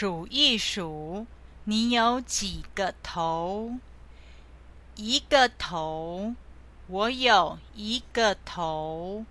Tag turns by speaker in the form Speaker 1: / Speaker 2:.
Speaker 1: 数一数你有几个头？一个头我有一个头。